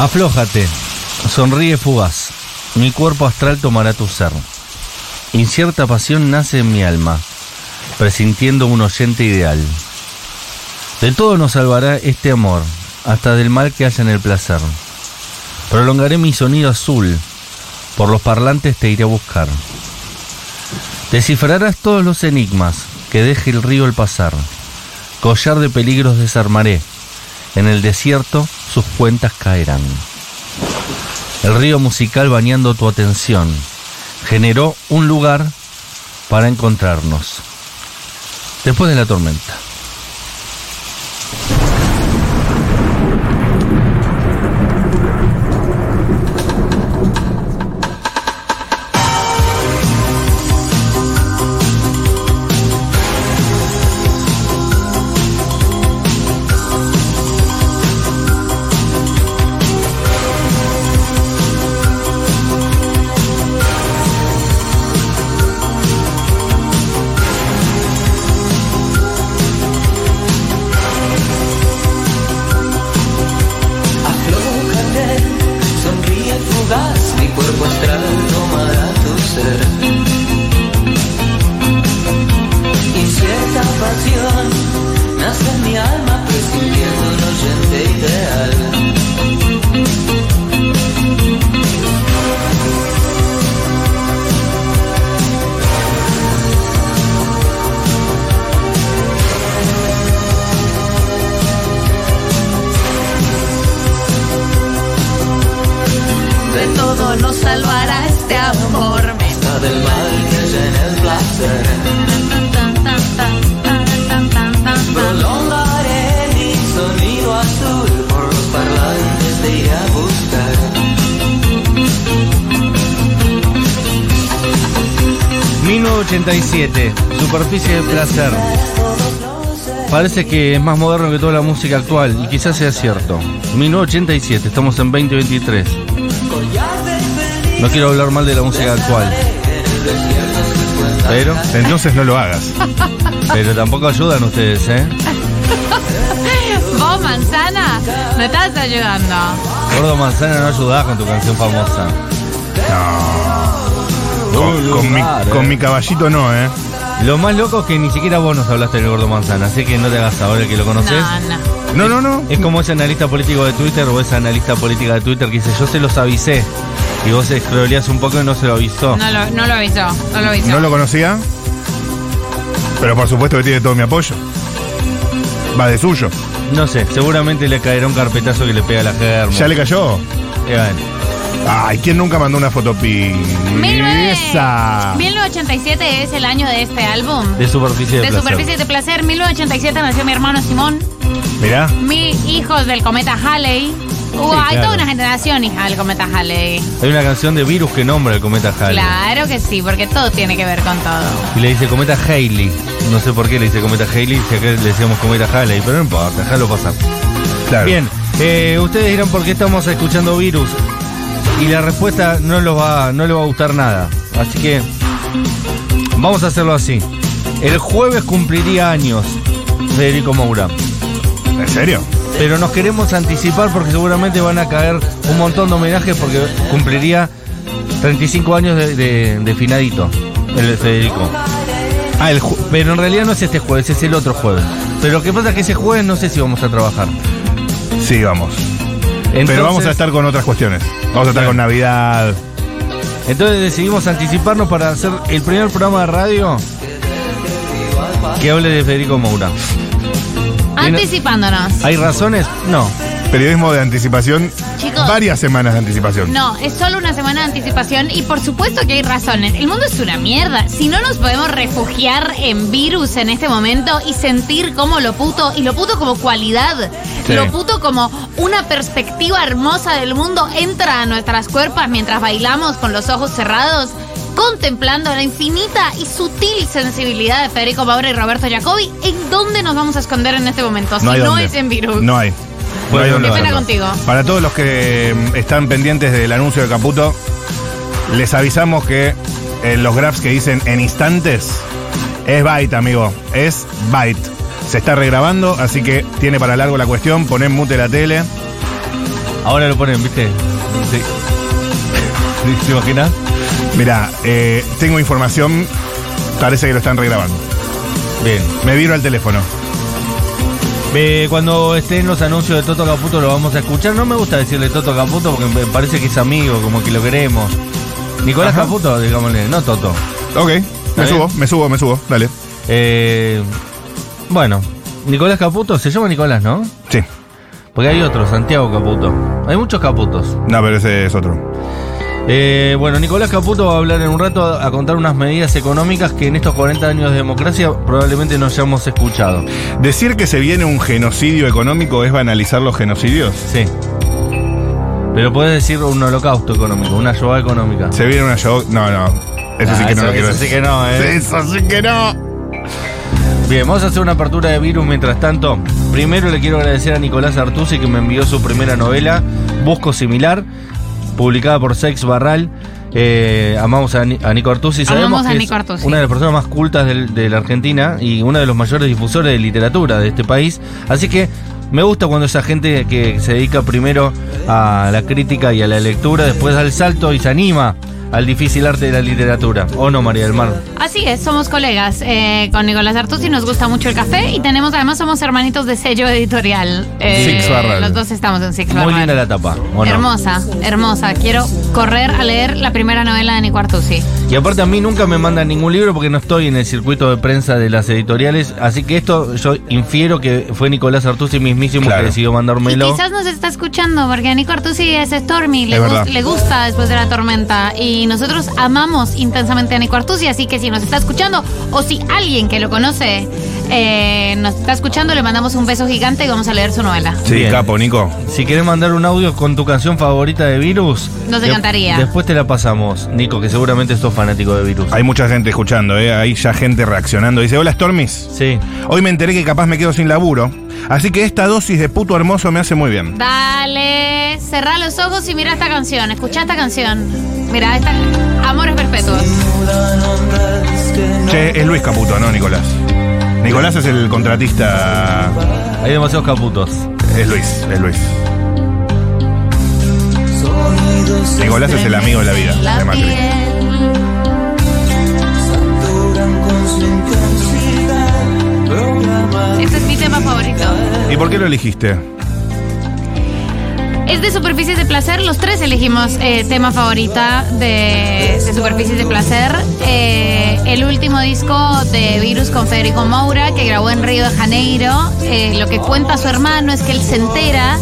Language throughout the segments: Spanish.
Aflójate, sonríe fugaz, mi cuerpo astral tomará tu ser. Incierta pasión nace en mi alma, presintiendo un oyente ideal. De todo nos salvará este amor, hasta del mal que haya en el placer. Prolongaré mi sonido azul, por los parlantes te iré a buscar. Descifrarás todos los enigmas que deje el río al pasar. Collar de peligros desarmaré, en el desierto sus cuentas caerán. El río musical bañando tu atención generó un lugar para encontrarnos. Después de la tormenta. Pasión nace en mi alma, presintiendo un oyente ideal. 1987, Superficie de Placer. Parece que es más moderno que toda la música actual y quizás sea cierto. 1987, estamos en 2023. No quiero hablar mal de la música actual, pero, Entonces no lo hagas. pero tampoco ayudan ustedes, ¿eh? Vos, manzana, me estás ayudando. Gordo Manzana no ayudás con tu canción famosa. Con, con mi, Raro, con eh. mi caballito no, ¿eh? Lo más loco es que ni siquiera vos nos hablaste del Gordo Manzana, así que no te hagas ahora que lo conoces. No, no. No, no, no. Es como ese analista político de Twitter o esa analista política de Twitter que dice, yo se los avisé. Y vos scrolleás un poco y no se lo avisó. No lo, no lo avisó, no lo avisó. No lo conocía. Pero por supuesto que tiene todo mi apoyo. Va de suyo. No sé, seguramente le caerá un carpetazo que le pega a la germo. ¿Ya le cayó? Eh, bueno. Ay, ¿quién nunca mandó una fotopi? 19 Esa. 1987 es el año de este álbum. De superficie de, De placer. Superficie de Placer. 1987 nació mi hermano Simón. Mirá. Mi hijos del cometa Halley. Sí, hay claro. toda una generación hija del cometa Halley. Hay una canción de Virus que nombra el cometa Halley. Claro que sí, porque todo tiene que ver con todo. Y le dice cometa Haley. No sé por qué le dice cometa Haley, si acá le decíamos cometa Halley, pero no importa, déjalo pasar. Claro. Bien, eh, ustedes dirán por qué estamos escuchando Virus. Y la respuesta no, los va, no le va a gustar nada. Así que vamos a hacerlo así. El jueves cumpliría años Federico Moura. ¿En serio? Pero nos queremos anticipar porque seguramente van a caer un montón de homenajes porque cumpliría 35 años de, de- de finadito el Federico. Ah, el pero en realidad no es este jueves, es el otro jueves. Pero lo que pasa es que ese jueves no sé si vamos a trabajar. Sí, vamos. Pero vamos a estar con otras cuestiones. Vamos a estar Claro. con Navidad. Entonces decidimos anticiparnos para hacer el primer programa de radio que hable de Federico Moura. Anticipándonos. ¿Hay razones? No. Periodismo de anticipación. Chicos. Varias semanas de anticipación. No, es solo una semana de anticipación y por supuesto que hay razones. El mundo es una mierda. Si no nos podemos refugiar en virus en este momento y sentir como lo puto, y lo puto como cualidad, Sí. lo puto como una perspectiva hermosa del mundo entra a nuestras cuerpos mientras bailamos con los ojos cerrados, contemplando la infinita y sutil sensibilidad de Federico Maura y Roberto Jacobi, ¿en dónde nos vamos a esconder en este momento? si hay no dónde. es en virus. No hay. Bueno, Qué pena contigo. Para todos los que mm, están pendientes del anuncio de Caputo, les avisamos que eh, los graphs que dicen en instantes es byte, amigo. Es byte. Se está regrabando, así que tiene para largo la cuestión. Ponen mute la tele. Ahora lo ponen, ¿viste? Sí. ¿Te imaginas? Mira, eh, tengo información. Parece que lo están regrabando. Bien. Me viro al teléfono. Eh, cuando estén los anuncios de Toto Caputo lo vamos a escuchar. No me gusta decirle Toto Caputo porque me parece que es amigo, como que lo queremos. Nicolás Ajá. Caputo, digámosle, no Toto. Ok, me bien? subo, me subo, me subo. Dale. Eh, bueno, Nicolás Caputo, se llama Nicolás, ¿no? Sí. Porque hay otro, Santiago Caputo. Hay muchos Caputos. No, pero ese es otro. Eh, bueno, Nicolás Caputo va a hablar en un rato a, a contar unas medidas económicas que en estos 40 años de democracia probablemente no hayamos escuchado. Decir que se viene un genocidio económico es banalizar los genocidios. Sí. Pero puedes decir un holocausto económico, una Shoah económica. Se viene una show. No, no. Eso Ah, sí que no lo quiero eso sí que no, ¿eh? Eso sí que no. Bien, vamos a hacer una apertura de virus mientras tanto. Primero le quiero agradecer a Nicolás Artusi que me envió su primera novela, Busco Similar, publicada por Sex Barral. Eh, amamos a, Ni- a Nico Artusi. Sabemos que es Artusi. una de las personas más cultas del- de la Argentina y uno de los mayores difusores de literatura de este país. Así que me gusta cuando esa gente que se dedica primero a la crítica y a la lectura, después da el salto y se anima al difícil arte de la literatura. ¿O no, María del Mar? Así es, somos colegas eh, con Nicolás Artusi, nos gusta mucho el café y tenemos, además somos hermanitos de sello editorial. Eh, Six Barral. Los dos estamos en Six Muy Barral. linda la tapa. ¿o no? Hermosa, hermosa. Quiero correr a leer la primera novela de Nico Artusi. Y aparte a mí nunca me mandan ningún libro porque no estoy en el circuito de prensa de las editoriales, así que esto yo infiero que fue Nicolás Artusi mismísimo Claro. que decidió Y mandármelo. quizás nos está escuchando porque Nico Artusi es Stormy, le, Es le gusta después de la tormenta y nosotros amamos intensamente a Nico Artusi, así que si nos está escuchando o si alguien que lo conoce eh, nos está escuchando, le mandamos un beso gigante y vamos a leer su novela. Sí, Bien. capo, Nico. Si querés mandar un audio con tu canción favorita de Virus, Nos de- encantaría. después te la pasamos, Nico, que seguramente sos fanático de Virus. Hay mucha gente escuchando, ¿eh? Hay ya gente reaccionando. Dice, hola Stormis. Sí. Hoy me enteré que capaz me quedo sin laburo. Así que esta dosis de puto hermoso me hace muy bien. Dale, cerrá los ojos y mira esta canción, escucha esta canción. Mira, esta Amores Perpetuos. Che, es Luis Caputo, ¿no, Nicolás? Nicolás es el contratista. Hay demasiados caputos. Es Luis, es Luis. Nicolás es el amigo de la vida, de Macri. Este es mi tema favorito. ¿Y por qué lo elegiste? Es de Superficies de Placer. Los tres elegimos eh, tema favorita de, Superficies de Placer. Eh, el último disco de Virus con Federico Moura, que grabó en Río de Janeiro. Eh, lo que cuenta su hermano es que él se entera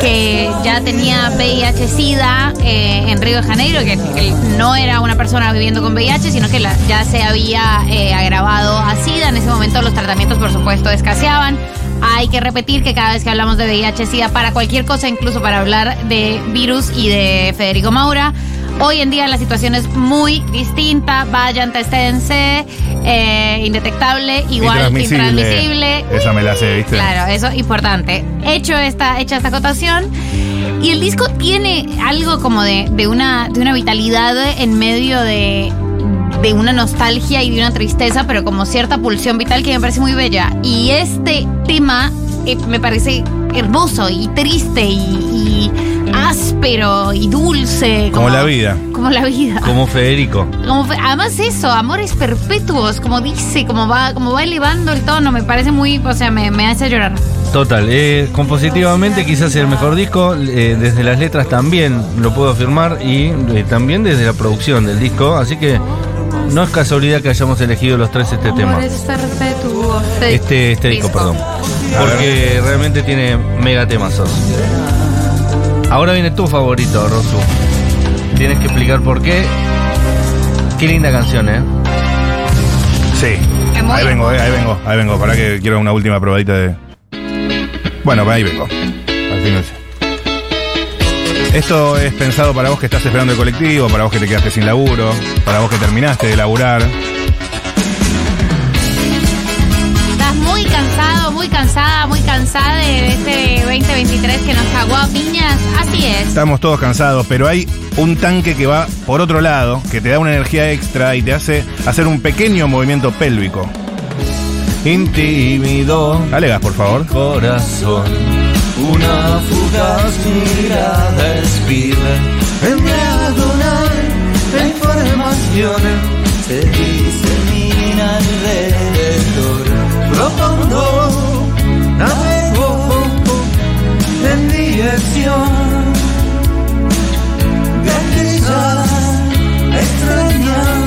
que ya tenía VIH-Sida en Río de Janeiro, que, que no era una persona viviendo con VIH, sino que ya se había agravado a SIDA. En ese momento los tratamientos, por supuesto, escaseaban. Hay que repetir que cada vez que hablamos de VIH-Sida, para cualquier cosa, incluso para hablar de virus y de Federico Maura, hoy en día la situación es muy distinta. Vayan, testéense, eh, indetectable, igual Intransmisible. intransmisible. Esa me la sé, ¿viste? Claro, eso importante. Hecho esta, hecha esta acotación. Y el disco tiene algo como de, de una, de una vitalidad en medio de, de una nostalgia y de una tristeza, pero como cierta pulsión vital que me parece muy bella. Y este tema eh, me parece hermoso y triste y, y áspero y dulce. Como la vida. Como la vida. Como Federico. Como además eso, amores perpetuos, como dice, como va, como va elevando el tono, me parece muy, o sea, me, me hace llorar. Total, eh, compositivamente quizás el mejor disco, eh, desde las letras también lo puedo afirmar y eh, también desde la producción del disco, así que no es casualidad que hayamos elegido los tres este tema. Este, este disco, perdón. Porque realmente tiene mega temazos. Ahora viene tu favorito, Rosu. Tienes que explicar por qué. Qué linda canción, ¿eh? Sí. Ahí vengo, eh, ahí vengo, ahí vengo. Para que quiero una última probadita de. Bueno, ahí vengo. Al fin Esto es pensado para vos que estás esperando el colectivo, para vos que te quedaste sin laburo, para vos que terminaste de laburar. Estás muy cansado, muy cansada, muy cansada de este 2023 que nos cagó a piñas. Así es. Estamos todos cansados, pero hay un tanque que va por otro lado, que te da una energía extra y te hace hacer un pequeño movimiento pélvico. Intimidó Dale gas, por favor. corazón. Una fugaz mirada espía en diagonal La información se disemina alrededor. Profundo navego en dirección de aquellas extrañas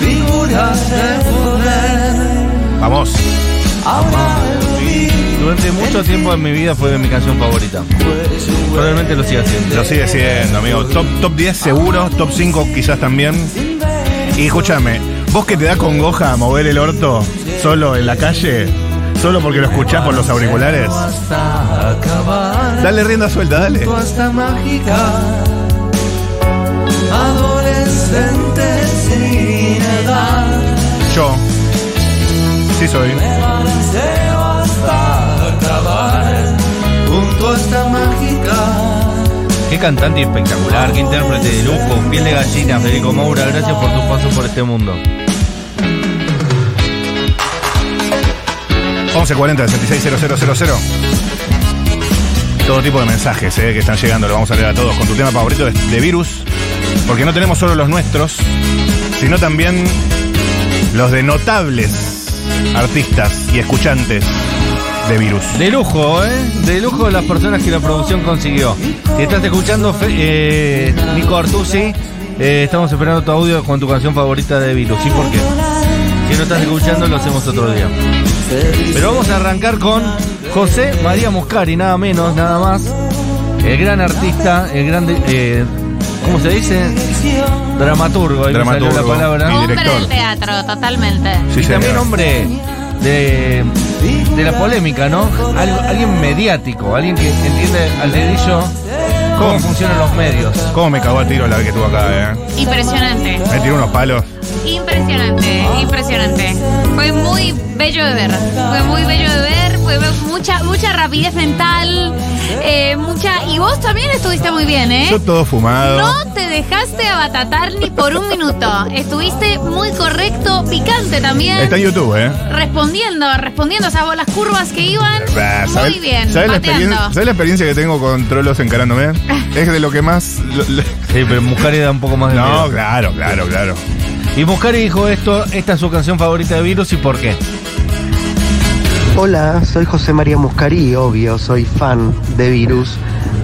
figuras de poder. Vamos. Ahora Durante mucho tiempo en mi vida fue mi canción favorita. Probablemente lo siga siendo. Lo sigue siendo, amigo. Top, top 10 seguro, top 5 quizás también. Y escúchame, vos que te da congoja mover el orto solo en la calle, solo porque lo escuchás por los auriculares, dale rienda suelta, dale. Yo, sí soy. Junto a esta mágica Qué cantante espectacular, qué intérprete de lujo, piel de gallina, Federico Moura, gracias por tu paso por este mundo. 1140 660000. Todo tipo de mensajes eh, que están llegando, lo vamos a leer a todos con tu tema favorito de, de virus. Porque no tenemos solo los nuestros, sino también los de notables artistas y escuchantes de virus. De lujo, ¿eh? De lujo las personas que la producción consiguió. Si estás escuchando, Fe- eh, Nico Artusi, eh, estamos esperando tu audio con tu canción favorita de Virus. ¿Y por qué? Si no estás escuchando, lo hacemos otro día. Pero vamos a arrancar con José María Muscari, nada menos, nada más. El gran artista, el gran, eh, ¿cómo se dice? Dramaturgo, ahí me salió la palabra. Y Hombre director. del teatro, totalmente. Sí, y también hombre de, de la polémica, ¿no? Algo- alguien mediático, alguien que entiende al dedillo cómo ¿Cómo? funcionan los medios. ¿Cómo me cagó a tiro la vez que estuvo acá, eh? Impresionante. Me tiró unos palos. Impresionante, impresionante. Fue muy bello de ver. Fue muy bello de ver. Fue mucha, mucha rapidez mental. eh, mucha. Y vos también estuviste muy bien, ¿eh? Yo todo fumado. No te dejaste abatatar ni por un minuto. Estuviste muy correcto, picante también. Está en YouTube, ¿eh? Respondiendo, respondiendo. O sea, vos las curvas que iban. Bah, ¿sabés- muy bien. ¿sabés la, pateando. experien- ¿Sabés la experiencia que tengo con trolos encarándome? Es de lo que más. lo- lo- Sí, pero Muscari da un poco más de No, miedo. claro, claro, claro. Y Muscari dijo esto, esta es su canción favorita de Virus y por qué. Hola, soy José María Muscari, obvio, soy fan de Virus,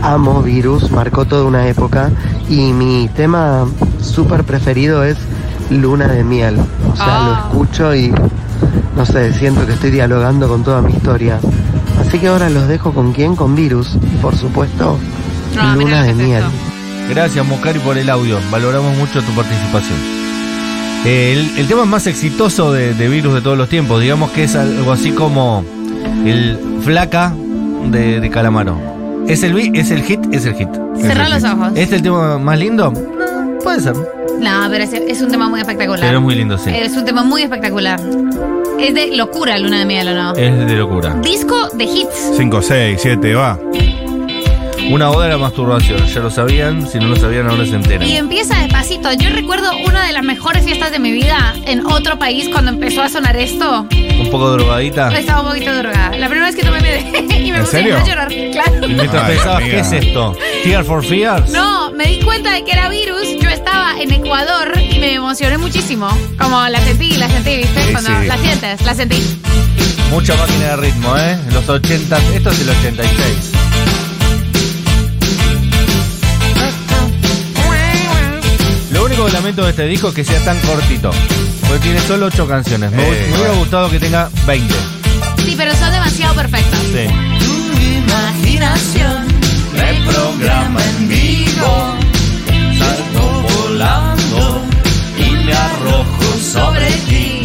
amo Virus, marcó toda una época y mi tema súper preferido es Luna de Miel. O sea, Ah. lo escucho y no sé, siento que estoy dialogando con toda mi historia. Así que ahora los dejo con quién, con Virus y por supuesto, No, mira Luna de Miel. Gracias Muscari por el audio, valoramos mucho tu participación. Eh, el, el tema más exitoso de, de Virus de todos los tiempos, digamos que es algo así como el flaca de, de Calamaro. ¿Es el, vi- ¿Es el hit? Es el hit. Cerrá los ojos. ¿Es el tema más lindo? No, puede ser. No, pero es, es un tema muy espectacular. Pero es muy lindo, sí. Es un tema muy espectacular. Es de locura Luna de Miel, ¿o no? Es de locura. Disco de hits. 5, 6, 7, va. Una oda a la masturbación, ya lo sabían, si no lo sabían ahora se enteran. Y empieza despacito. Yo recuerdo una de las mejores fiestas de mi vida en otro país cuando empezó a sonar esto. Un poco drogadita. Estaba un poquito drogada. La primera vez que tomé me y me ¿En puse serio? a llorar. Claro. Y mientras Ay, pensabas, amiga. ¿qué es esto? ¿Tear for Fears? No, me di cuenta de que era virus. Yo estaba en Ecuador y me emocioné muchísimo. Como la sentí, la sentí, ¿viste? Sí, Cuando sí. la sientes, la sentí. Mucha máquina de ritmo, ¿eh? Los 80, esto es el 86. Lamento de este disco es que sea tan cortito. Porque tiene solo 8 canciones. Me, Eh, me hubiera bueno. gustado que tenga 20. Sí, pero son demasiado perfectas. Sí. Tu imaginación reprograma en vivo. Salgo volando y me arrojo sobre ti.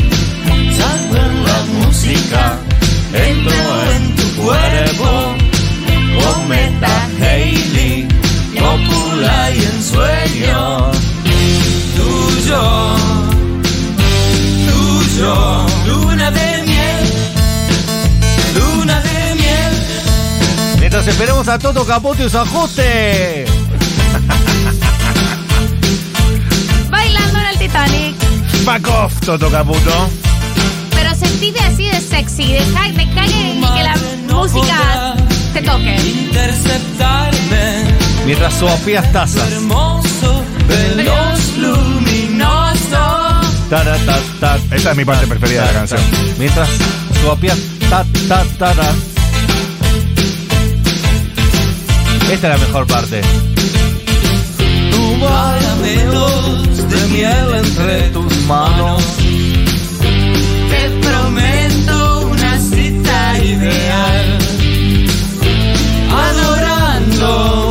Salgo en la música, entro en tu cuerpo. Cometa Hailey, cópula y ensueño. Tuyo, tuyo, luna de miel, luna de miel. Mientras esperamos a Toto Capote y su ajuste. Bailando en el Titanic. Back off, Toto Caputo. Pero sentite así de sexy. Deja, que, que la música te toque. Mientras soapías tazas. hermoso, veloz, luminoso. Tara, ta, ta, Esa es mi parte preferida de la ta, ta. canción. Mientras soapías ta, ta, tara. Esta es la mejor parte. Caramelos de miel entre tus manos. Te prometo una cita ideal. Adorando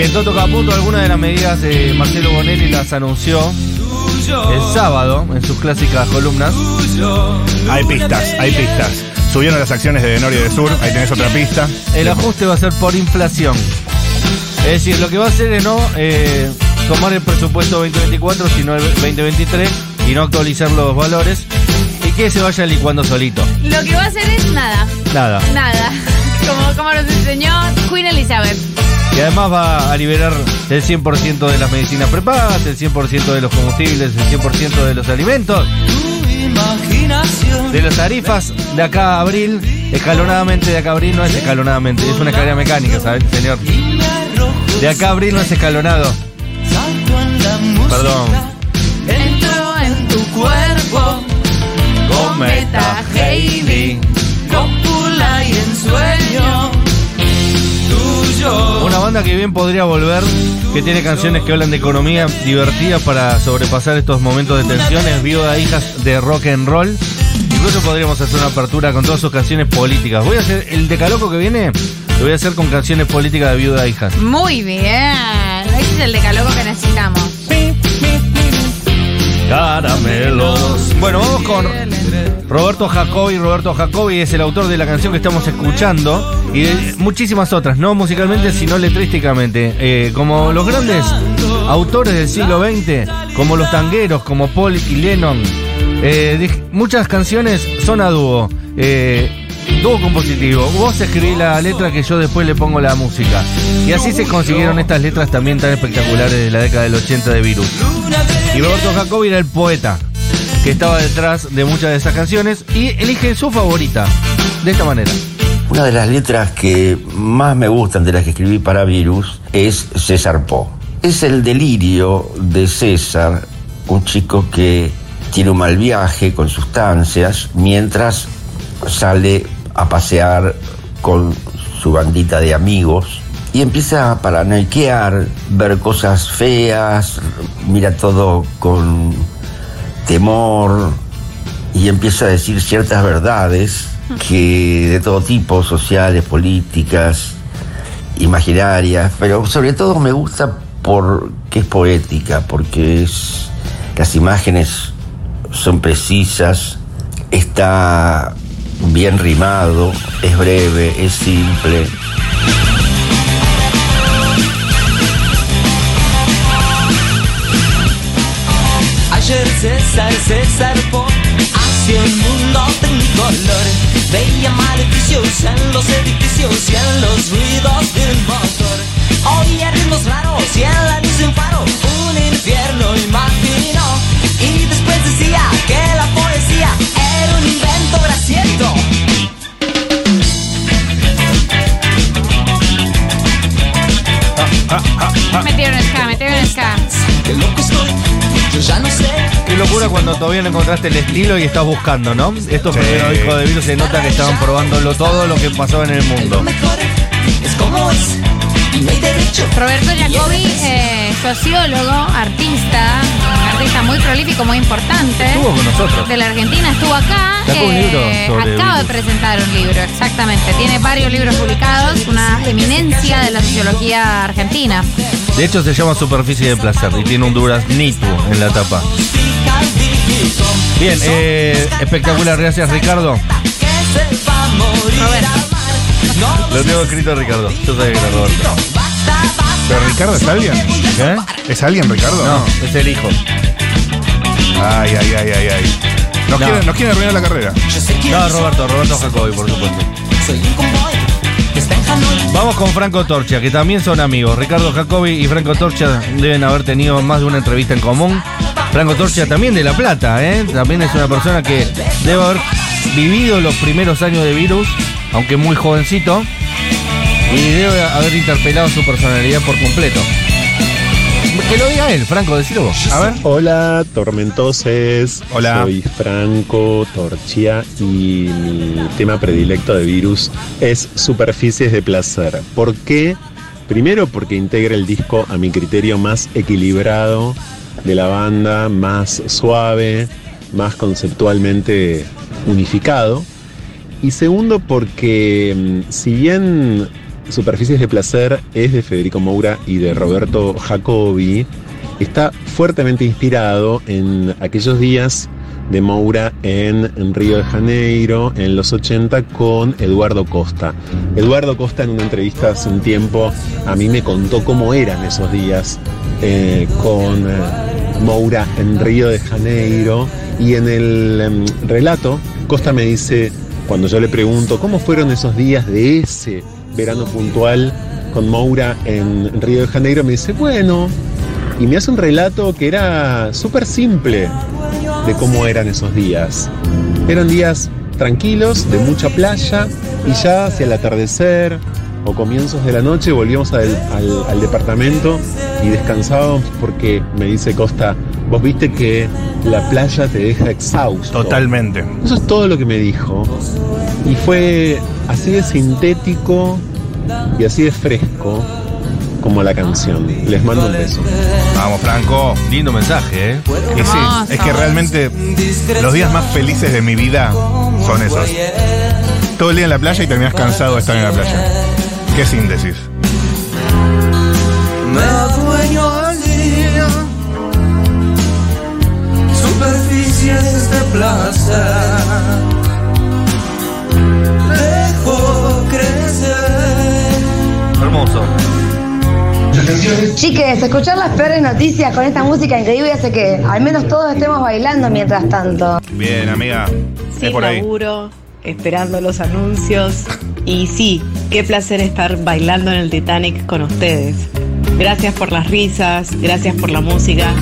Bien, Toto Caputo, algunas de las medidas de Marcelo Bonelli las anunció el sábado en sus clásicas columnas. Hay pistas, hay pistas. Subieron las acciones de Norte y de Sur, ahí tenés otra pista. El ajuste va a ser por inflación. Es decir, lo que va a hacer es no eh, tomar el presupuesto 2024, sino el 2023 y no actualizar los valores y que se vaya licuando solito. Lo que va a hacer es nada. Nada. Nada. Como, como nos enseñó Queen Elizabeth. Y además va a liberar el 100% de las medicinas prepagas, el 100% de los combustibles, el 100% de los alimentos, de las tarifas de acá a abril, escalonadamente de acá a abril no es escalonadamente, es una escalera mecánica, ¿sabes, señor? De acá a abril no es escalonado. Perdón. Entro en tu cuerpo. Cometa Heidi. Cópula y ensueño. Una banda que bien podría volver, que tiene canciones que hablan de economía divertidas para sobrepasar estos momentos de tensión, es Viuda Hijas de Rock and Roll. Incluso podríamos hacer una apertura con todas sus canciones políticas. Voy a hacer el decaloco que viene, lo voy a hacer con canciones políticas de Viuda Hijas. Muy bien. Ese es el decalogo que necesitamos. Caramelos. Bueno, vamos con Roberto Jacobi. Roberto Jacobi es el autor de la canción que estamos escuchando y de muchísimas otras, no musicalmente, sino letrísticamente. Eh, como los grandes autores del siglo XX, como los tangueros, como Paul y Lennon. Eh, muchas canciones son a dúo. Eh, Dúo compositivo. Vos escribís la letra que yo después le pongo la música. Y así se consiguieron estas letras también tan espectaculares de la década del 80 de Virus. Y Roberto Jacobi era el poeta que estaba detrás de muchas de esas canciones y elige su favorita de esta manera. Una de las letras que más me gustan de las que escribí para Virus es César Po. Es el delirio de César, un chico que tiene un mal viaje con sustancias mientras sale a pasear con su bandita de amigos y empieza a paranoiquear, ver cosas feas, mira todo con temor y empieza a decir ciertas verdades que de todo tipo, sociales, políticas, imaginarias, pero sobre todo me gusta porque es poética, porque es las imágenes son precisas, está bien rimado, es breve, es simple. César, César Po hacia un mundo de color. Veía maleficios en los edificios y en los ruidos del motor. Oía ritmos raros y en la luz de un faro un infierno imaginó. Y después decía que la poesía era un invento grasiento. Metieron ska, metieron ska. Que loco estoy, yo ya no sé. Qué locura cuando todavía no encontraste el estilo y estás buscando, ¿no? Estos Sí. primeros hijos de virus se nota que estaban probándolo todo lo que pasaba en el mundo. es como es. Roberto Jacobi, eh, sociólogo, artista, un artista muy prolífico, muy importante. Estuvo con nosotros. De la Argentina, estuvo acá. eh, Sacó un libro sobre acaba de presentar un libro, exactamente. Tiene varios libros publicados, una eminencia de la sociología argentina. De hecho se llama Superficie de Placer y tiene un duraznito en la tapa. Bien, eh, espectacular, gracias Ricardo. Roberto. Lo tengo escrito Ricardo. Yo sabía que era Roberto. ¿Pero Ricardo es alguien? ¿Qué? ¿Es alguien, Ricardo? No, es el hijo. Ay, ay, ay, ay, ay. Nos, No. quieren, nos quieren arruinar la carrera. No, Roberto, Roberto Jacobi, por supuesto. Vamos con Franco Torcha, que también son amigos. Ricardo Jacobi y Franco Torcha deben haber tenido más de una entrevista en común. Franco Torcha también de La Plata, ¿eh? También es una persona que debe haber vivido los primeros años de Virus aunque muy jovencito, y debe haber interpelado su personalidad por completo. Que lo diga él, Franco, decilo vos. A ver. Hola, tormentoses. Hola. Soy Franco Torchia y mi tema predilecto de virus es Superficies de Placer. ¿Por qué? Primero porque integra el disco a mi criterio más equilibrado de la banda, más suave, más conceptualmente unificado. Y segundo porque mm, si bien Superficies de Placer es de Federico Moura y de Roberto Jacobi, está fuertemente inspirado en aquellos días de Moura en, Río de Janeiro en los 80 con Eduardo Costa. Eduardo Costa en una entrevista hace un tiempo a mí me contó cómo eran esos días eh, con eh, Moura en Río de Janeiro y en el em, relato Costa me dice, cuando yo le pregunto cómo fueron esos días de ese verano puntual con Moura en Río de Janeiro, me dice, bueno, y me hace un relato que era súper simple de cómo eran esos días. Eran días tranquilos, de mucha playa, y ya hacia el atardecer o comienzos de la noche volvíamos al, al- al departamento y descansábamos porque me dice Costa, vos viste que la playa te deja exhausto. Totalmente. Eso es todo lo que me dijo. Y fue así de sintético y así de fresco como la canción. Les mando un beso. Vamos, Franco. Lindo mensaje, ¿eh? Y sí, Hermoso. es que realmente los días más felices de mi vida son esos. Todo el día en la playa y terminas cansado de estar en la playa. Qué síntesis. Me adueño al día, superficies de placer. Chiques, escuchar las peores noticias con esta música increíble hace que al menos todos estemos bailando mientras tanto. Bien, amiga. Es Sin por ahí. laburo, esperando los anuncios. Y sí, qué placer estar bailando en el Titanic con ustedes. Gracias por las risas, gracias por la música.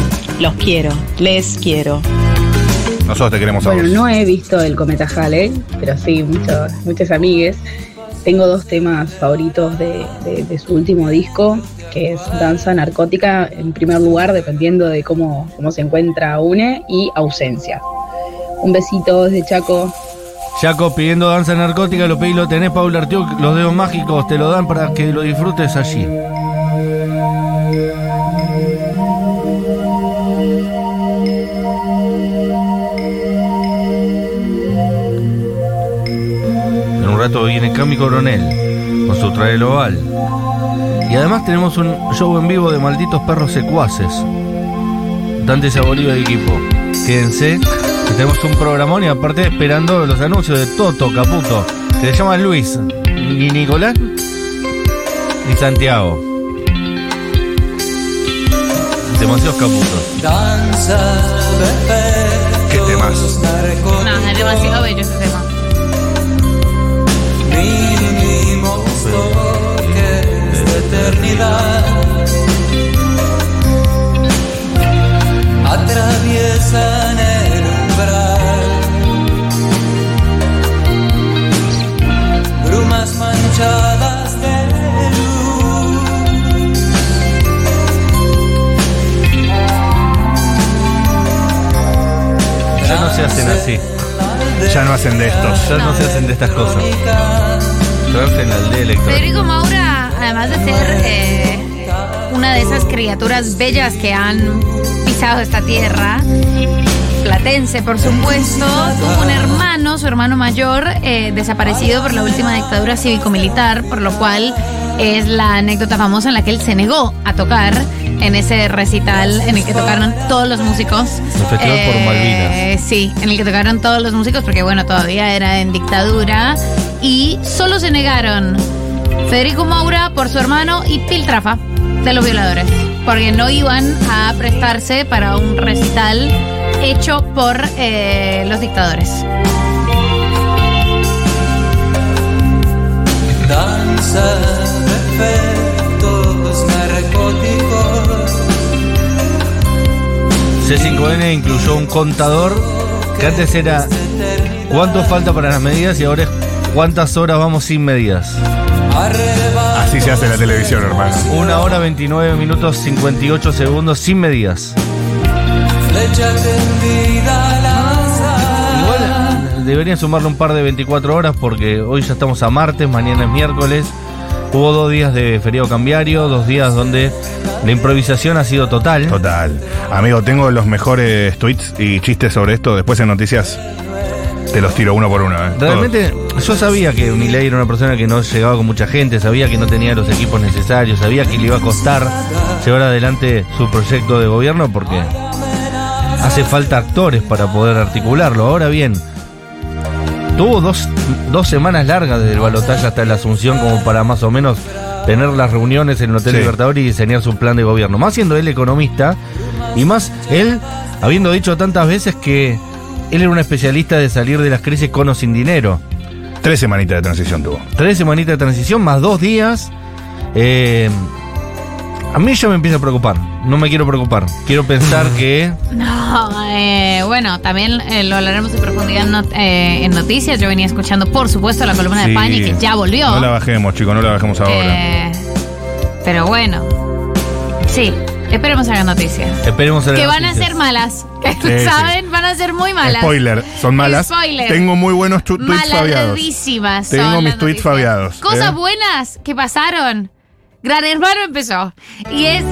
Los quiero, les quiero. Nosotros te queremos a Bueno, vos. no he visto el cometa Halley, pero sí, muchos, muchas amigues. Tengo dos temas favoritos de, su último disco, que es Danza Narcótica, en primer lugar, dependiendo de cómo, cómo se encuentra UNE, y Ausencia. Un besito desde Chaco. Jaco pidiendo danza narcótica, lo pedí, lo tenés, Paula Artiuk, los dedos mágicos te lo dan para que lo disfrutes allí. Rato viene Cami Coronel con su traje oval. Y además tenemos un show en vivo de malditos perros secuaces. Dante Saborío de equipo. Quédense, que tenemos un programón y aparte esperando los anuncios de Toto Caputo, que se llama Luis, ni Nicolás, ni Santiago. Demasiados caputos. Danza de Qué temas. No, es demasiado bello ese tema. Mínimos toques de eternidad. Atraviesan el umbral. Brumas manchadas de luz. Ya no se hacen así, Ya no hacen de estos. ya no se hacen de estas cosas. Federico Maura, además de ser eh, una de esas criaturas bellas que han pisado esta tierra, platense por supuesto, tuvo un hermano, su hermano mayor, eh, desaparecido por la última dictadura cívico-militar, por lo cual es la anécdota famosa en la que él se negó a tocar en ese recital en el que tocaron todos los músicos. El por Malvinas. Eh, sí, en el que tocaron todos los músicos porque bueno, todavía era en dictadura y solo se negaron Federico Maura por su hermano y Piltrafa de los violadores, porque no iban a prestarse para un recital hecho por eh, los dictadores. danza efectos narcóticos C5N incluyó un contador que antes era cuánto falta para las medidas y ahora es ¿Cuántas horas vamos sin medias? Así se hace la televisión, hermano. Una hora 29 minutos 58 segundos sin medidas. Igual deberían sumarle un par de 24 horas porque hoy ya estamos a martes, mañana es miércoles. Hubo dos días de feriado cambiario, dos días donde la improvisación ha sido total. Total. Amigo, tengo los mejores tweets y chistes sobre esto. Después en noticias te los tiro uno por uno. ¿eh? Realmente yo sabía que Milei era una persona que no llegaba con mucha gente, sabía que no tenía los equipos necesarios, sabía que le iba a costar llevar adelante su proyecto de gobierno porque hace falta actores para poder articularlo. Ahora bien, tuvo dos, dos semanas largas desde el balotaje hasta la Asunción como para más o menos tener las reuniones en el Hotel Sí. Libertador y diseñar su plan de gobierno. Más siendo él economista y más él habiendo dicho tantas veces que él era un especialista de salir de las crisis con o sin dinero. Tres semanitas de transición tuvo. Tres semanitas de transición más dos días. Eh, a mí ya me empieza a preocupar. No me quiero preocupar. Quiero pensar que. No, eh, bueno, también eh, lo hablaremos en profundidad en, not- eh, en noticias. Yo venía escuchando, por supuesto, la columna de Sí. España que ya volvió. No la bajemos, chicos, no la bajemos ahora. Eh, pero bueno, sí, esperemos a las noticias. Esperemos a las Que van a ser malas. Sí, ¿Saben? Van a ser muy malas. Spoiler, son malas. Spoiler. Tengo muy buenos tweets fabiados. Tengo mis tweets fabiados, Cosas buenas que pasaron. Gran Hermano empezó. Y es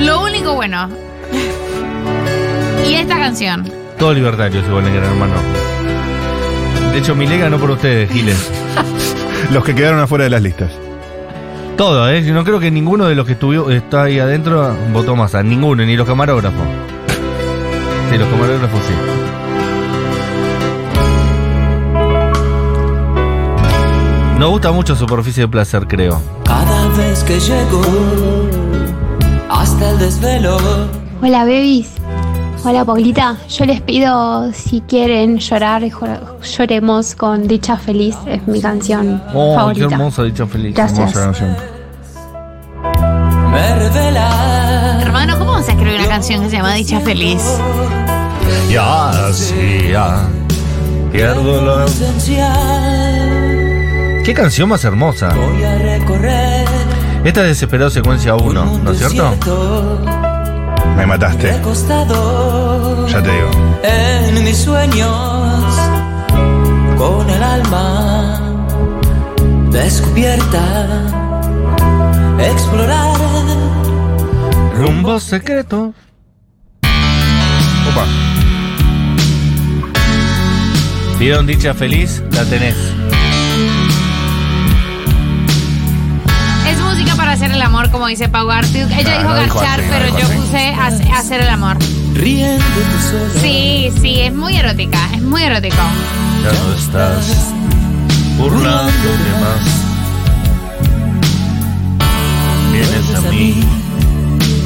lo único bueno. Y esta canción. Todos libertarios igual en Gran Hermano. De hecho, mi ganó por ustedes, Giles. Los que quedaron afuera de las listas. Todo, ¿eh? Yo no creo que ninguno de los que estuvo, está ahí adentro votó más a ninguno, ni los camarógrafos. Sí, los camarógrafos sí. Nos gusta mucho Superficie de Placer, creo. Cada vez que llego hasta el desvelo. Hola, babies. Hola, Paulita. Yo les pido, si quieren llorar, lloremos con Dicha Feliz. Es mi canción Oh, qué favorita. hermosa dicha feliz. Gracias. Hermosa canción. Me revela Hermano, ¿cómo vamos a escribir una canción que se llama Dicha Feliz? Ya, sí, ya. Pierdo la... esencial. Qué canción más hermosa. Voy a recorrer Esta es Desesperado Secuencia 1, ¿no es cierto? Me mataste. Ya te digo. en mis sueños con el alma descubierta explorar Rumbo secreto. Opa. ¿Vieron Dicha Feliz? La tenés. Hacer el amor, como dice Pau Gartug. Ella Ah, dijo no dijo garchar, pero dijo yo puse hace- hacer el amor. riendo Sí, sí, es muy erótica, es muy erótico. Ya no estás burlándote más. Vienes a mí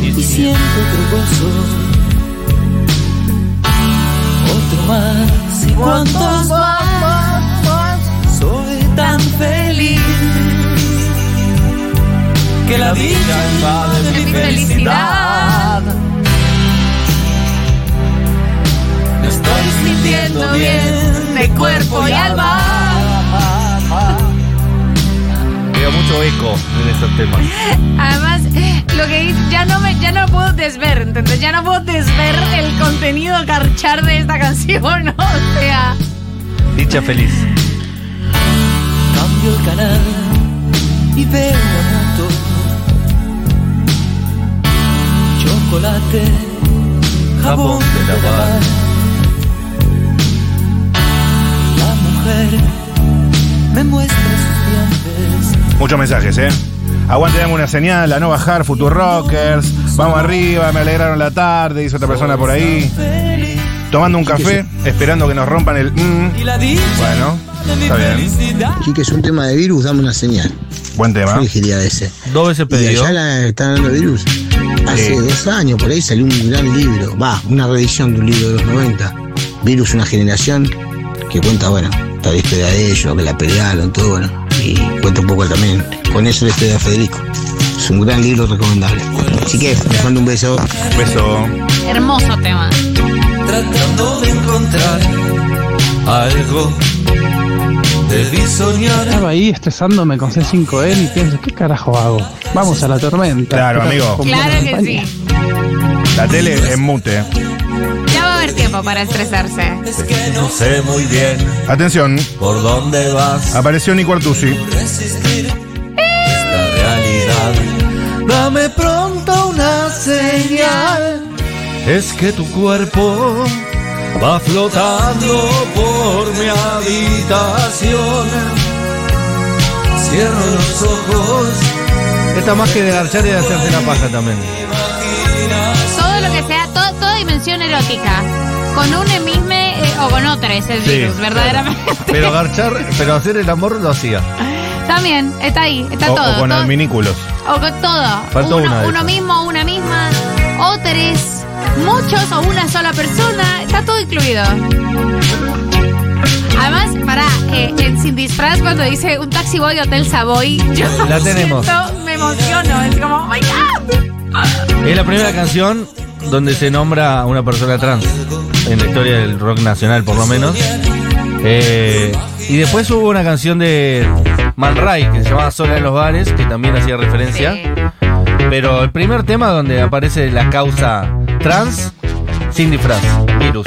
y siento otro gozo otro más y cuántos más soy tan feliz que la vida invade Mi felicidad. me estoy sintiendo bien de cuerpo y alma. Queda mucho eco en estos temas. Además, lo que dice, ya no me, ya no puedo desver, ¿entendés? Ya no puedo desver el contenido garchar de esta canción, ¿no? O sea, Dicha Feliz. Cambio el canal y veo Chocolate, jabón de lavar. La mujer me muestra sus dientes. Muchos mensajes, ¿eh? Aguante, dame una señal, a no bajar, Futurockers. Vamos arriba, me alegraron la tarde, dice otra persona por ahí. Tomando un café, esperando que nos rompan el. mm. y la dicha Bueno, está bien. felicidad. Quique, es un tema de virus, dame una señal. Buen tema. Yo elegiría ese. Dos veces Y pedido. allá la están dando virus. Hace Sí. dos años por ahí salió un gran libro, va, una reedición de un libro de los 90. Virus, una generación que cuenta, bueno, toda la historia de ellos, que la pelearon, todo, bueno. Y cuenta un poco también con eso la historia de Federico. Es un gran libro recomendable. Así que les mando un beso. Beso. hermoso tema. Tratando de encontrar algo debí soñar. Estaba ahí estresándome con C5N y pienso, ¿qué carajo hago? Vamos a la tormenta. Claro, amigo. Claro que sí. La tele en mute. Ya va a haber tiempo para estresarse. No sé muy bien Atención, por dónde vas. apareció Nico Artusi. esta realidad. Dame pronto una señal. Es que tu cuerpo va flotando por mi habitación. Cierro los ojos. Esta más que de garchar y de hacerse la paja también. Todo lo que sea, to- toda dimensión erótica. Con un emisme eh, o con otro es el Sí, virus, verdaderamente. Pero garchar, pero hacer el amor lo hacía. También, está ahí, está O, todo. o con todo- adminículos. o con todo. Faltó uno, una de uno mismo, una misma, o tres, muchos o una sola persona. Está todo incluido. Además, para en Sin Disfraz, cuando dice un taxi boy Hotel Savoy, yo La tenemos. siento, me emociono. Es como, oh my God. Es la primera canción donde se nombra a una persona trans en la historia del rock nacional, por lo menos. Eh, y después hubo una canción de Man Ray que se llamaba Sola en los bares, que también hacía referencia. Pero el primer tema donde aparece la causa trans sin disfraz, virus.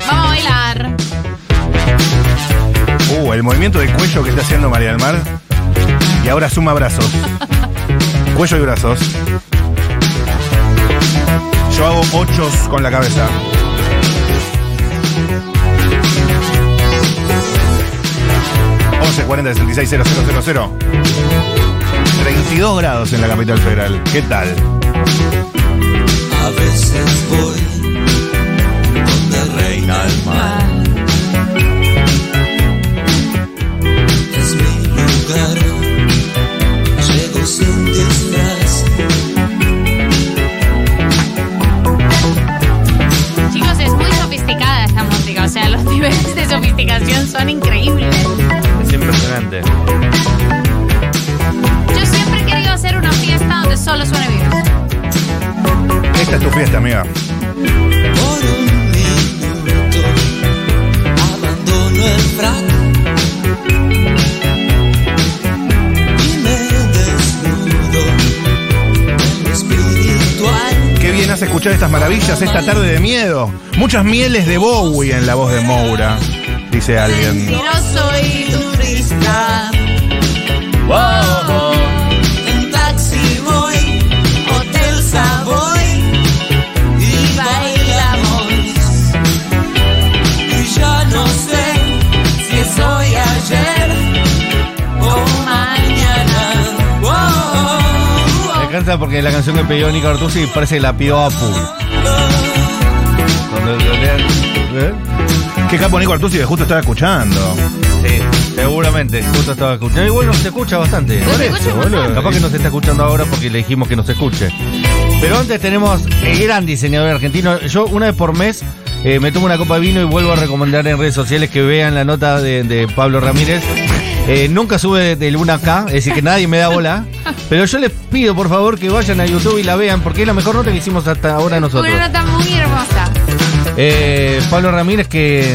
Vamos a bailar. Uh, el movimiento de cuello que está haciendo María del Mar. Y ahora suma brazos. Cuello y brazos. Yo hago ochos con la cabeza. Once 40 66 000. 32 grados en la capital federal. ¿Qué tal? A veces voy donde reina el mar. Es mi lugar. Llego sin disfraz. Chicos, es muy sofisticada esta música. O sea, los niveles de sofisticación son increíbles. Es impresionante. Querido hacer una fiesta donde solo suene virus. Esta es tu fiesta, amiga. Por un minuto abandono el frac y me desnudo en lo espiritual. Qué bien hace escuchar estas maravillas esta tarde de miedo. Muchas mieles de Bowie en la voz de Moura, dice alguien. No soy turista. En hotel Savoy y bailamos. Y ya no sé si soy ayer o mañana. Me encanta porque la canción que pidió Nico Artusi parece que la pidió Apu. Cuando ¿eh? Qué capo Nico Artusi que justo estaba escuchando. Sí, seguramente, justo estaba escuchando. Y bueno, se escucha bastante. Se escucha un montón. Capaz que no se está escuchando ahora porque le dijimos que no se escuche. Pero antes tenemos el gran diseñador argentino. Yo una vez por mes eh, me tomo una copa de vino y vuelvo a recomendar en redes sociales que vean la nota de, de Pablo Ramírez. Eh, nunca sube de Luna acá, es decir, que nadie me da bola. Pero yo les pido, por favor, que vayan a YouTube y la vean, porque es la mejor nota que hicimos hasta ahora nosotros. Una nota muy hermosa. Eh, Pablo Ramírez, que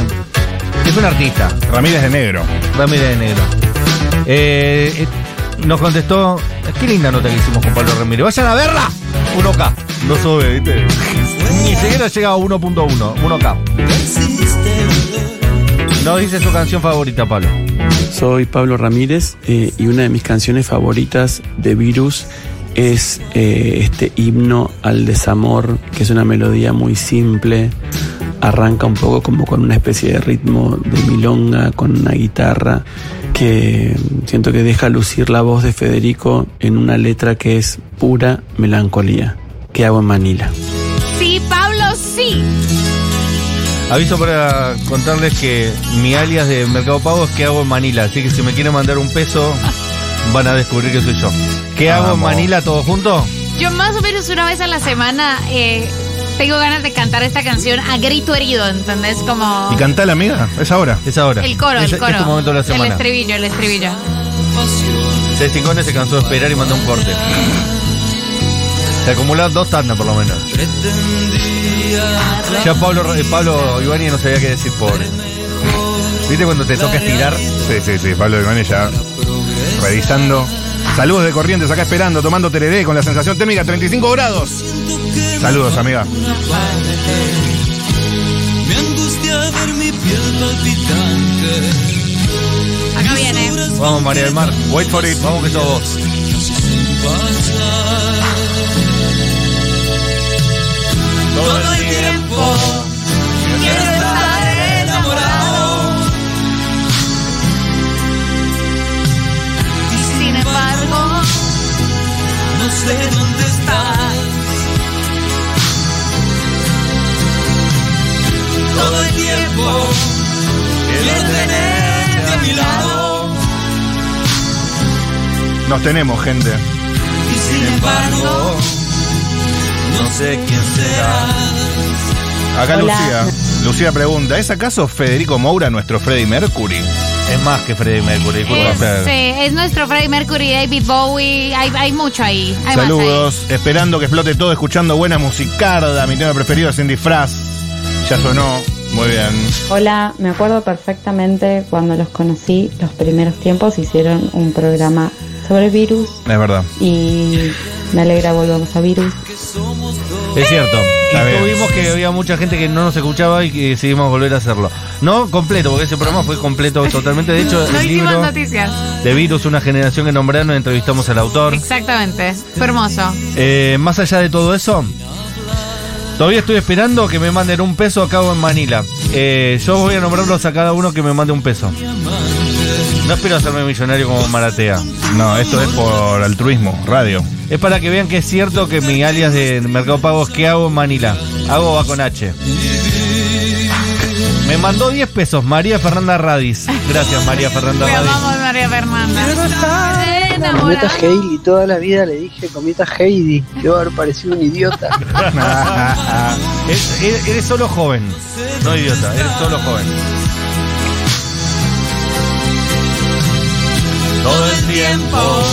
es un artista. Ramírez de Negro. Ramírez de Negro. Eh, eh, nos contestó. Qué linda nota que hicimos con Pablo Ramírez. Vayan a verla. 1K. No sube, ¿viste? Ni siquiera llega a 1.1. 1K. Nos dice su canción favorita, Pablo. Soy Pablo Ramírez eh, y una de mis canciones favoritas de Virus es eh, este himno al desamor, que es una melodía muy simple, arranca un poco como con una especie de ritmo de milonga, con una guitarra, que siento que deja lucir la voz de Federico en una letra que es pura melancolía. ¿Qué hago en Manila? Sí, Pablo, sí. Aviso para contarles que mi alias de Mercado Pago es que hago en Manila. Así que si me quieren mandar un peso, van a descubrir que soy yo. ¿Qué hago en. Manila todo junto? Yo más o menos una vez a la semana eh, tengo ganas de cantar esta canción a grito herido, ¿entendés? Como ¿Y cantala, amiga? Es ahora. Es ahora. el coro, es, el coro. Es tu momento de la El estribillo, el estribillo. C5N se cansó de esperar y mandó un corte. Se acumularon dos tandas por lo menos. Ya Pablo, eh, Pablo Ivani no sabía qué decir pobre. ¿Viste cuando te toca estirar? Sí, sí, sí. Pablo Iván ya revisando. Saludos de Corrientes, acá esperando, tomando tereré con la sensación térmica 35 grados. Saludos, amiga. Me angustia ver mi piel palpitante. Acá viene. Vamos, María del Mar. Wait for it. Vamos que sos vos. Todo el tiempo quiero estar sé dónde estás. Todo el tiempo quiero tenerte a mi lado. Nos tenemos, gente. Y sin embargo, no sé quién será. Acá Hola. Lucía. Lucía pregunta, ¿es acaso Federico Moura nuestro Freddie Mercury? Es más que Freddie Mercury, disculpa. es, sí, es nuestro Freddie Mercury, David Bowie. Hay, hay mucho ahí. Hay más ahí. Saludos, esperando que explote todo, escuchando buena musicarda. Mi tema preferido es Cindy Fraz. Ya sonó, muy bien. Hola, me acuerdo perfectamente cuando los conocí, los primeros tiempos hicieron un programa sobre virus Es verdad. y me alegra volvamos a virus. Es cierto. Y tuvimos que había mucha gente que no nos escuchaba y que decidimos volver a hacerlo. No completo, porque ese programa fue completo totalmente. De hecho, No el hicimos libro noticias. de Virus, una generación que nombraron, entrevistamos al autor. Exactamente. Fue hermoso. Eh, más allá de todo eso, todavía estoy esperando que me manden un peso a cabo en Manila. Eh, yo voy a nombrarlos a cada uno que me mande un peso. No espero hacerme millonario como Maratea. No, esto es por altruismo, radio. Es para que vean que es cierto que mi alias de Mercado Pago es que hago en Manila. Hago va con H. Me mandó 10 pesos María Fernanda Radis. Gracias María Fernanda Radis. amamos, María Fernanda. Cometa. Heidi, toda la vida le dije Cometa Heidi. Debo haber parecido un idiota. Eres, eres- eres solo joven. No idiota, eres solo joven. Todo el tiempo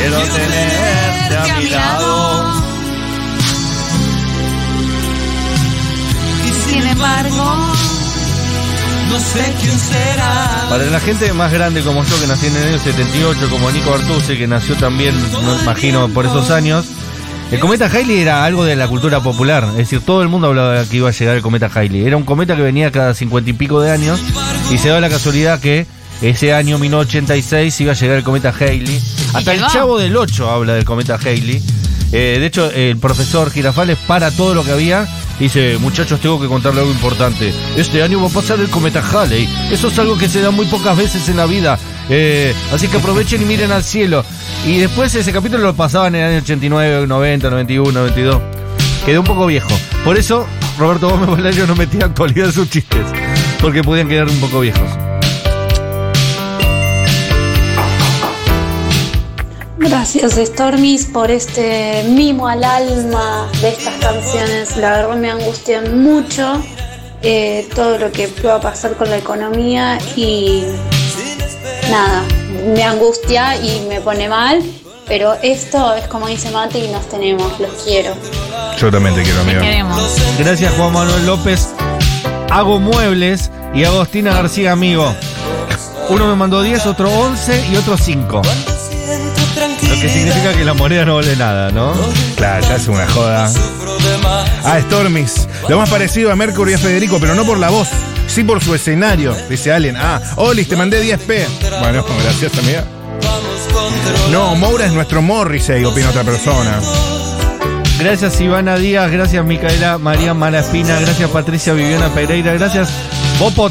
quiero tenerte a mi lado. Y sin embargo, no sé quién será. Para la gente más grande como yo, que nací en el año 78, como Nico Artusi, que nació también, no imagino, por esos años, el cometa Halley era algo de la cultura popular. Es decir, todo el mundo hablaba que iba a llegar el cometa Halley. Era un cometa que venía cada cincuenta y pico de años y se da la casualidad que ese año 1986 iba a llegar el cometa Halley. Hasta el chavo del 8 habla del cometa Halley. Eh, de hecho, el profesor Girafales para todo lo que había dice, muchachos, tengo que contarle algo importante. Este año va a pasar el cometa Halley. Eso es algo que se da muy pocas veces en la vida. Eh, así que aprovechen y miren al cielo. Y después ese capítulo lo pasaban en el año 89, 90, 91, 92. Quedó un poco viejo. Por eso, Roberto Gómez Bolaño no metía actualidad en sus chistes. Porque podían quedar un poco viejos. Gracias Stormis por este mimo al alma de estas canciones. La verdad me angustian mucho eh, todo lo que pueda pasar con la economía y nada, me angustia y me pone mal. Pero esto es como dice Mate y nos tenemos, los quiero. Yo también te quiero, amigo. Gracias Juan Manuel López. Hago muebles y Agostina García amigo. Uno me mandó 10, otro 11 y otro 5. Que significa que la moneda no vale nada, ¿no? Claro, ya es una joda. Ah, Stormis. Lo más parecido a Mercury es Federico, pero no por la voz, sí por su escenario, dice Allen. Ah, Olis, te mandé 10p. Bueno, gracias, amiga. No, Moura es nuestro Morrissey, opina otra persona. Gracias Ivana Díaz, gracias Micaela María Malaspina, gracias Patricia Viviana Pereira, gracias Popo,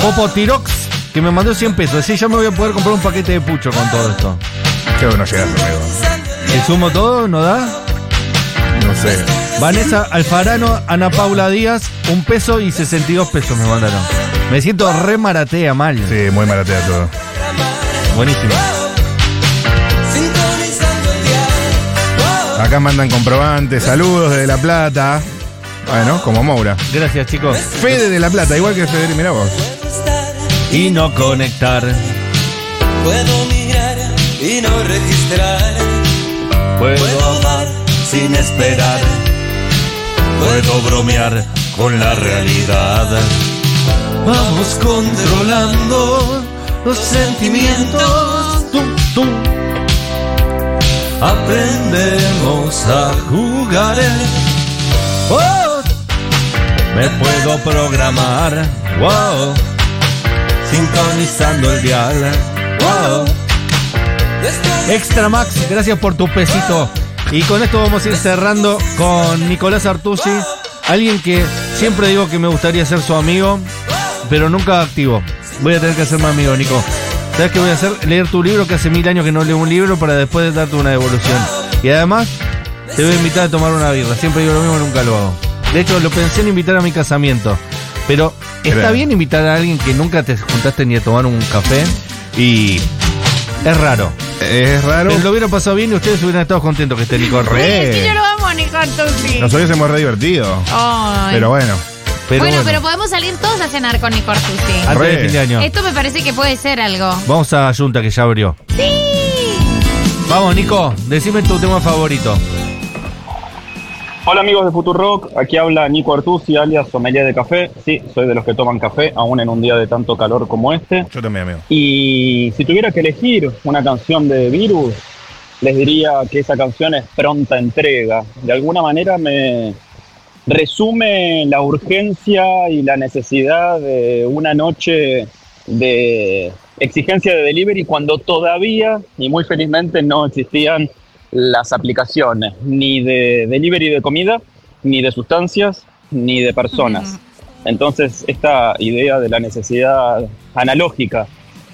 Popo Tirox, que me mandó 100 pesos. Así ya me voy a poder comprar un paquete de pucho con todo esto. Qué bueno llegas, amigo. ¿Le sumo todo? ¿No da? No sé. Vanessa Alfarano, Ana Paula Díaz, un peso y 62 pesos me mandaron. Me siento re maratea mal. Sí, muy maratea todo. Buenísimo. Acá mandan comprobantes, saludos desde La Plata. Bueno, como Moura. Gracias, chicos. Fede de La Plata, igual que Federico, mirá vos. Y no conectar. Puedo mirar y no registrar. Puedo dar sin esperar. puedo bromear con la realidad. Vamos controlando los sentimientos. Tum, tum. Aprendemos a jugar. Oh, me puedo programar. Wow. Sintonizando el dial. Wow. Extra Max, gracias por tu pesito. Y con esto vamos a ir cerrando con Nicolás Artusi, alguien que siempre digo que me gustaría ser su amigo, pero nunca activo. Voy a tener que hacerme amigo, Nico. ¿Sabes qué voy a hacer? Leer tu libro, que hace mil años que no leo un libro, para después darte una devolución. Y además, te voy a invitar a tomar una birra. Siempre digo lo mismo, nunca lo hago. De hecho, lo pensé en invitar a mi casamiento. Pero, ¿está bien invitar a alguien que nunca te juntaste ni a tomar un café? Y es raro. Es raro. Pero lo hubieran pasado bien y ustedes hubieran estado contentos que esté Nico. Sí, es que yo lo amo, Nico Artusi. Nosotros hemos re divertido. Ay. Pero bueno. bueno, pero podemos salir todos a cenar con Nico Artusi. Antes de fin de año. Esto me parece que puede ser algo. Vamos a Junta que ya abrió. ¡Sí! Vamos, Nico, decime tu tema favorito. Hola amigos de Futurock, aquí habla Nico Artusi, alias Sommelier de Café. Sí, soy de los que toman café, aún en un día de tanto calor como este. Yo también, amigo. Y si tuviera que elegir una canción de Virus, les diría que esa canción es Pronta Entrega. De alguna manera me resume la urgencia y la necesidad de una noche de exigencia de delivery cuando todavía y muy felizmente no existían las aplicaciones ni de delivery de comida, ni de sustancias, ni de personas. Entonces, esta idea de la necesidad analógica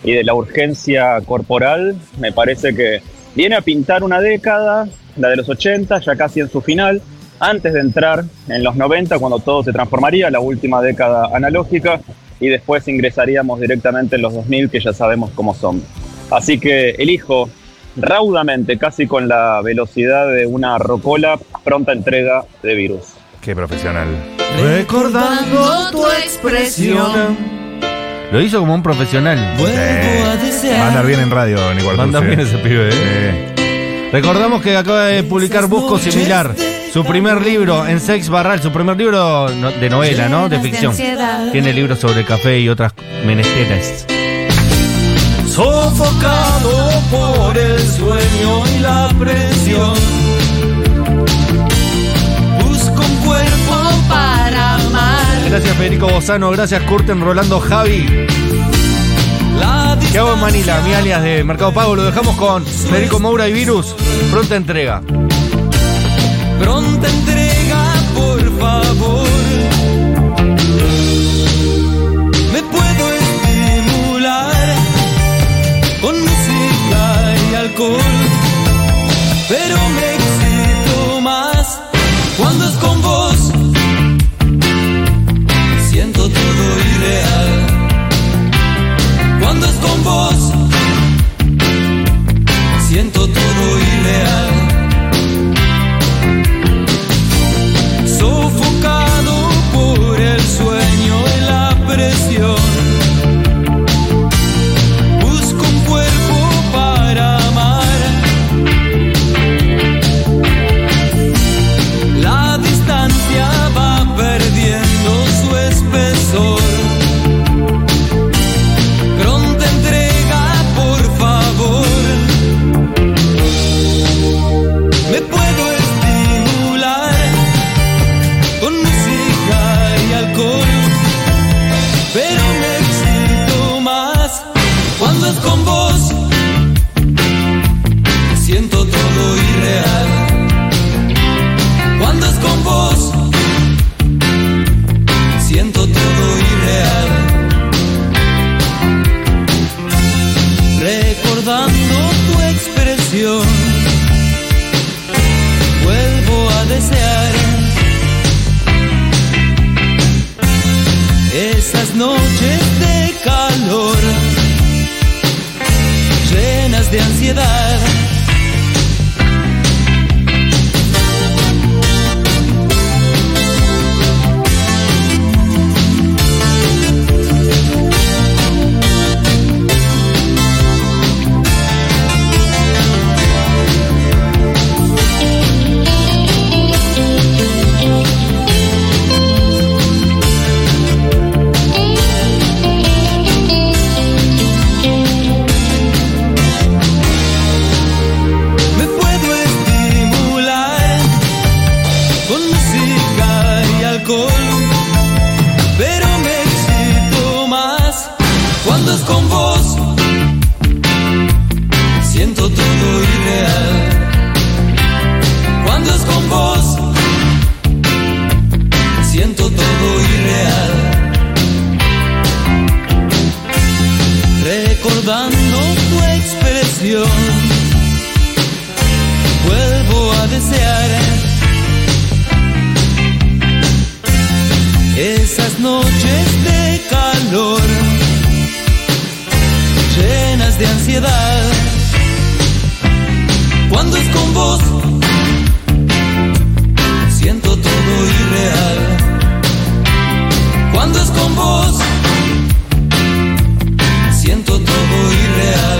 y de la urgencia corporal me parece que viene a pintar una década, la de los 80, ya casi en su final, antes de entrar en los 90, cuando todo se transformaría, la última década analógica, y después ingresaríamos directamente en los 2000, que ya sabemos cómo son. Así que elijo raudamente, casi con la velocidad de una rocola, pronta entrega de virus. Qué profesional. Recordando tu expresión. Lo hizo como un profesional. Va a andar bien en radio, Nico Va a andar bien ese pibe, ¿eh? Recordamos que acaba de publicar Busco Similar, su primer libro en Sex Barral, su primer libro de novela, ¿no? De ficción. Tiene libros sobre café y otras menesteres. Sofocado por el sueño y la presión. Busco un cuerpo para amar. Gracias Federico Bozano, gracias Curten, Rolando, Javi. ¿Qué hago en Manila? Mi alias de Mercado Pago. Lo dejamos con Federico Moura y Virus. Pronta entrega. Pronta entrega, por favor. Pero me excito más cuando es con vos. Siento todo irreal cuando es con vos. Siento todo irreal. sofocado por el sueño y la presión. Cuando es con vos. Siento todo irreal. Cuando es con vos. Siento todo irreal. Recordando tu expresión. Vuelvo a desear esas noches de ansiedad. Vuelvo a desear esas noches de calor llenas de ansiedad. Cuando es con vos, siento todo irreal. Cuando es con vos, siento todo irreal.